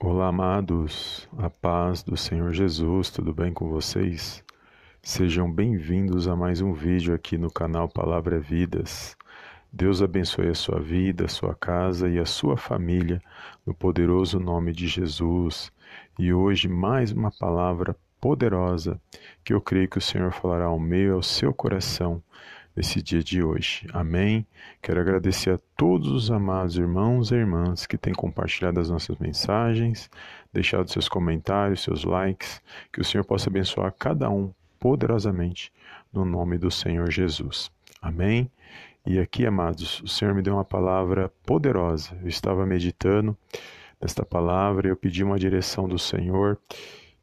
Olá, amados, a paz do Senhor Jesus, tudo bem com vocês? Sejam bem-vindos a mais um vídeo aqui no canal Palavra Vidas. Deus abençoe a sua vida, a sua casa e a sua família, no poderoso nome de Jesus. E hoje, mais uma palavra poderosa que eu creio que o Senhor falará ao meu e ao seu coração nesse dia de hoje. Amém. Quero agradecer a todos os amados irmãos e irmãs que têm compartilhado as nossas mensagens, deixado seus comentários, seus likes, que o Senhor possa abençoar cada um poderosamente no nome do Senhor Jesus. Amém. E aqui, amados, o Senhor me deu uma palavra poderosa. Eu estava meditando nesta palavra, eu pedi uma direção do Senhor,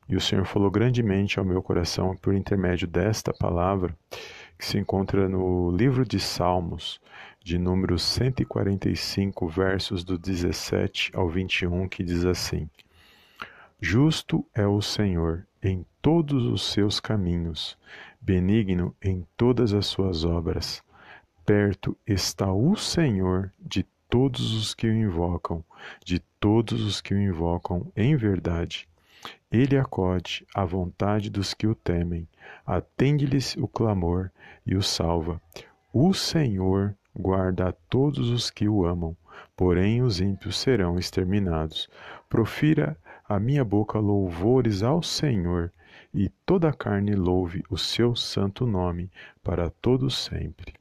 e o Senhor falou grandemente ao meu coração por intermédio desta palavra que se encontra no livro de Salmos, de número 145, versos do 17 ao 21, que diz assim: Justo é o Senhor em todos os seus caminhos, benigno em todas as suas obras. Perto está o Senhor de todos os que o invocam, de todos os que o invocam em verdade. Ele acode à vontade dos que o temem, atende-lhes o clamor e o salva. O Senhor guarda a todos os que o amam, porém os ímpios serão exterminados. Profira a minha boca louvores ao Senhor, e toda a carne louve o seu santo nome para todos sempre.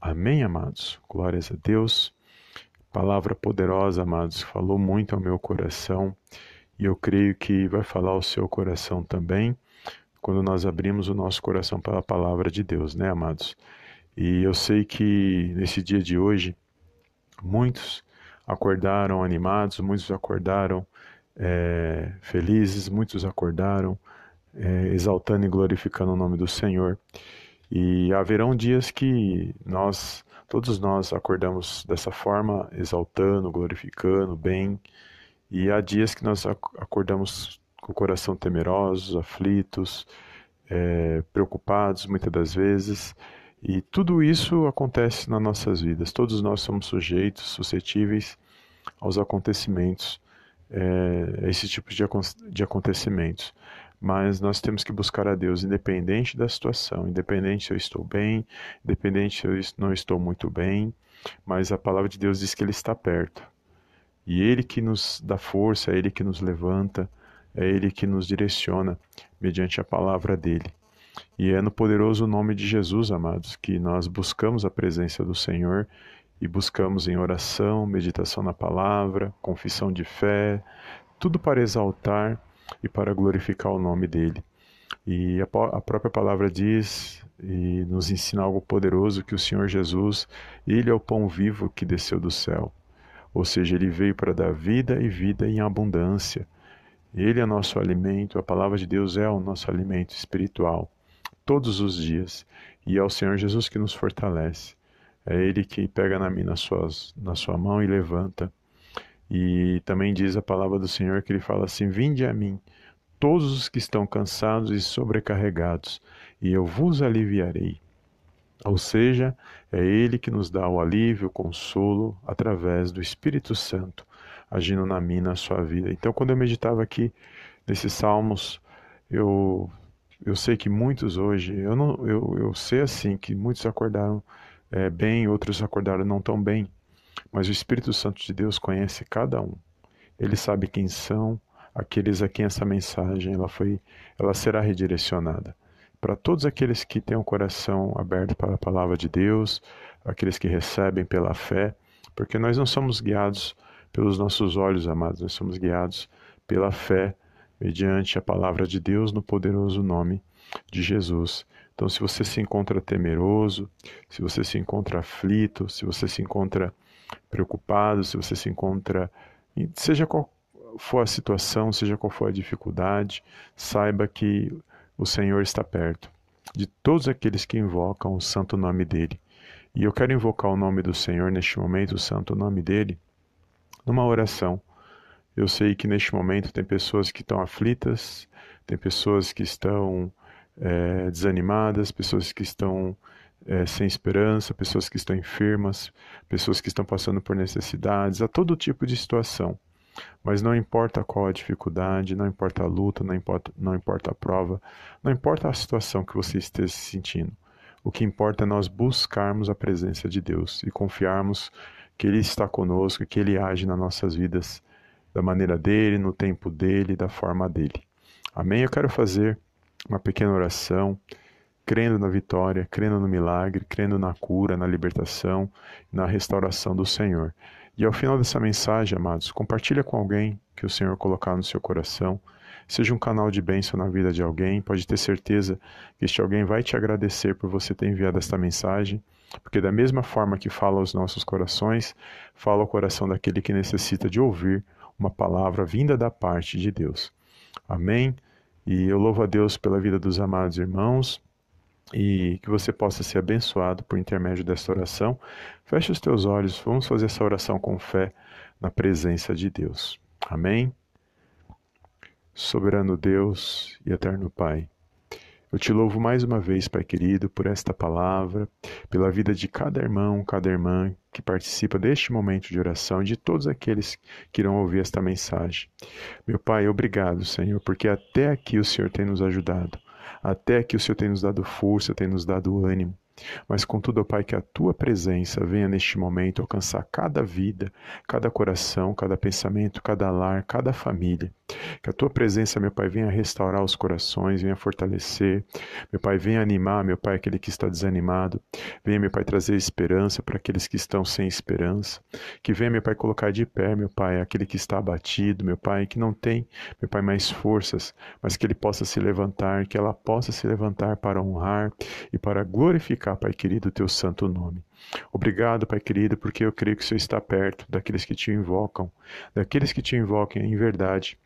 Amém, amados. Glórias a Deus. Palavra poderosa, amados, falou muito ao meu coração e eu creio que vai falar ao seu coração também quando nós abrimos o nosso coração para a palavra de Deus, né, amados? E eu sei que nesse dia de hoje, muitos acordaram animados, muitos acordaram é, felizes, muitos acordaram é, exaltando e glorificando o nome do Senhor. E haverão dias que nós, todos nós, acordamos dessa forma, exaltando, glorificando, bem, e há dias que nós acordamos com o coração temerosos, aflitos, é, preocupados muitas das vezes. E tudo isso acontece nas nossas vidas. Todos nós somos sujeitos, suscetíveis aos acontecimentos, é, a esse tipo de, de acontecimentos. Mas nós temos que buscar a Deus, independente da situação, independente se eu estou bem, independente se eu não estou muito bem. Mas a palavra de Deus diz que Ele está perto. E Ele que nos dá força, é Ele que nos levanta, é Ele que nos direciona mediante a palavra dele. E é no poderoso nome de Jesus, amados, que nós buscamos a presença do Senhor e buscamos em oração, meditação na palavra, confissão de fé, tudo para exaltar e para glorificar o nome dele. E a, própria palavra diz e nos ensina algo poderoso que o Senhor Jesus, ele é o pão vivo que desceu do céu. Ou seja, ele veio para dar vida e vida em abundância. Ele é nosso alimento, a palavra de Deus é o nosso alimento espiritual, todos os dias. E é o Senhor Jesus que nos fortalece. É Ele que pega na, na, suas, na sua mão e levanta. E também diz a palavra do Senhor que ele fala assim: Vinde a mim, todos os que estão cansados e sobrecarregados, e eu vos aliviarei. Ou seja, é Ele que nos dá o alívio, o consolo através do Espírito Santo agindo na minha, na sua vida. Então, quando eu meditava aqui nesses salmos, eu eu sei que muitos hoje, eu não, eu, eu sei assim que muitos acordaram é, bem, outros acordaram não tão bem, mas o Espírito Santo de Deus conhece cada um. Ele sabe quem são aqueles a quem essa mensagem ela foi, ela será redirecionada para todos aqueles que têm o coração aberto para a palavra de Deus, aqueles que recebem pela fé, porque nós não somos guiados pelos nossos olhos, amados, nós somos guiados pela fé, mediante a palavra de Deus no poderoso nome de Jesus. Então, se você se encontra temeroso, se você se encontra aflito, se você se encontra preocupado, se você se encontra, seja qual for a situação, seja qual for a dificuldade, saiba que o Senhor está perto de todos aqueles que invocam o santo nome dele. E eu quero invocar o nome do Senhor neste momento, o santo nome dele, numa oração. Eu sei que neste momento tem pessoas que estão aflitas, tem pessoas que estão é, desanimadas, pessoas que estão é, sem esperança, pessoas que estão enfermas, pessoas que estão passando por necessidades, a todo tipo de situação. Mas não importa qual a dificuldade, não importa a luta, não importa, não importa a prova, não importa a situação que você esteja se sentindo. O que importa é nós buscarmos a presença de Deus e confiarmos que Ele está conosco, que Ele age nas nossas vidas da maneira dele, no tempo dele, da forma dele. Amém? Eu quero fazer uma pequena oração, crendo na vitória, crendo no milagre, crendo na cura, na libertação, na restauração do Senhor. E ao final dessa mensagem, amados, compartilha com alguém que o Senhor colocar no seu coração. Seja um canal de bênção na vida de alguém. Pode ter certeza que este alguém vai te agradecer por você ter enviado esta mensagem. Porque, da mesma forma que fala aos nossos corações, fala ao coração daquele que necessita de ouvir uma palavra vinda da parte de Deus. Amém? E eu louvo a Deus pela vida dos amados irmãos e que você possa ser abençoado por intermédio desta oração. Feche os teus olhos, vamos fazer essa oração com fé na presença de Deus. Amém? Soberano Deus e eterno Pai. Eu te louvo mais uma vez, Pai querido, por esta palavra, pela vida de cada irmão, cada irmã que participa deste momento de oração e de todos aqueles que irão ouvir esta mensagem. Meu Pai, obrigado, Senhor, porque até aqui o Senhor tem nos ajudado. Até aqui o Senhor tem nos dado força, tem nos dado ânimo. Mas contudo, ó Pai, que a tua presença venha neste momento alcançar cada vida, cada coração, cada pensamento, cada lar, cada família. Que a tua presença, meu Pai, venha restaurar os corações, venha fortalecer. Meu Pai, venha animar, meu Pai, aquele que está desanimado. Venha, meu Pai, trazer esperança para aqueles que estão sem esperança. Que venha, meu Pai, colocar de pé, meu Pai, aquele que está abatido, meu Pai, que não tem, meu Pai, mais forças, mas que ele possa se levantar, que ela possa se levantar para honrar e para glorificar, Pai querido, o teu santo nome. Obrigado, Pai querido, porque eu creio que o Senhor está perto daqueles que te invocam, daqueles que te invocam em verdade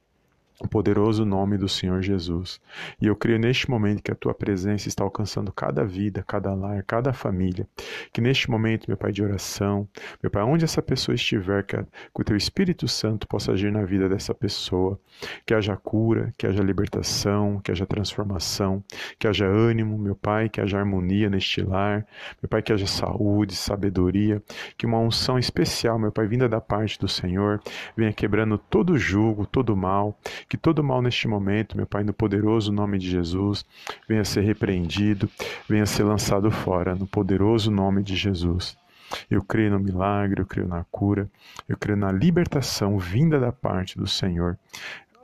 o poderoso nome do Senhor Jesus. E eu creio neste momento que a tua presença está alcançando cada vida, cada lar, cada família. Que neste momento, meu Pai, de oração, meu Pai, onde essa pessoa estiver, que, o teu Espírito Santo possa agir na vida dessa pessoa. Que haja cura, que haja libertação, que haja transformação, que haja ânimo, meu Pai, que haja harmonia neste lar. Meu Pai, que haja saúde, sabedoria, que uma unção especial, meu Pai, vinda da parte do Senhor, venha quebrando todo jugo, todo mal que todo mal neste momento, meu Pai, no poderoso nome de Jesus, venha ser repreendido, venha ser lançado fora, no poderoso nome de Jesus. Eu creio no milagre, eu creio na cura, eu creio na libertação vinda da parte do Senhor.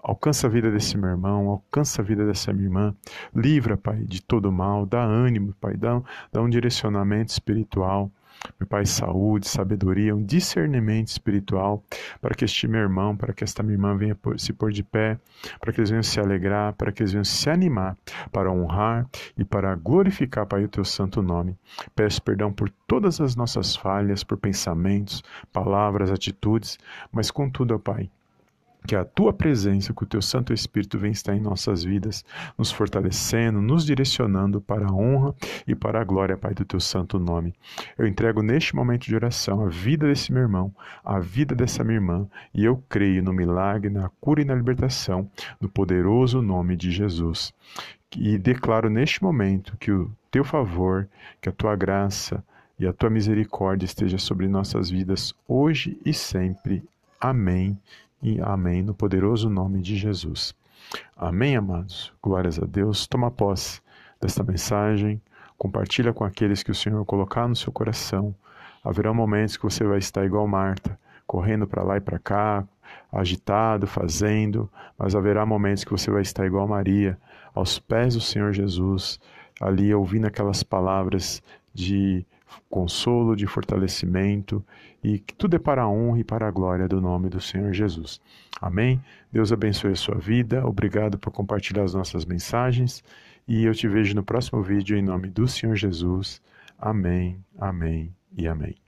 Alcança a vida desse meu irmão, alcança a vida dessa minha irmã. Livra, Pai, de todo mal, dá ânimo, Pai, dá, dá um direcionamento espiritual. Meu Pai, saúde, sabedoria, um discernimento espiritual para que este meu irmão, para que esta minha irmã venha se pôr de pé, para que eles venham se alegrar, para que eles venham se animar, para honrar e para glorificar, Pai, o teu santo nome. Peço perdão por todas as nossas falhas, por pensamentos, palavras, atitudes, mas contudo, ó Pai, que a tua presença, que o teu Santo Espírito venha estar em nossas vidas, nos fortalecendo, nos direcionando para a honra e para a glória, Pai, do teu santo nome. Eu entrego neste momento de oração a vida desse meu irmão, a vida dessa minha irmã, e eu creio no milagre, na cura e na libertação, no poderoso nome de Jesus. E declaro neste momento que o teu favor, que a tua graça e a tua misericórdia esteja sobre nossas vidas hoje e sempre. Amém e amém no poderoso nome de Jesus. Amém, amados. Glórias a Deus. Toma posse desta mensagem, compartilha com aqueles que o Senhor colocar no seu coração. Haverá momentos que você vai estar igual Marta, correndo para lá e para cá, agitado, fazendo, mas haverá momentos que você vai estar igual Maria, aos pés do Senhor Jesus, ali ouvindo aquelas palavras de consolo, de fortalecimento e que tudo é para a honra e para a glória do nome do Senhor Jesus. Amém? Deus abençoe a sua vida. Obrigado por compartilhar as nossas mensagens e eu te vejo no próximo vídeo em nome do Senhor Jesus. Amém, amém e amém.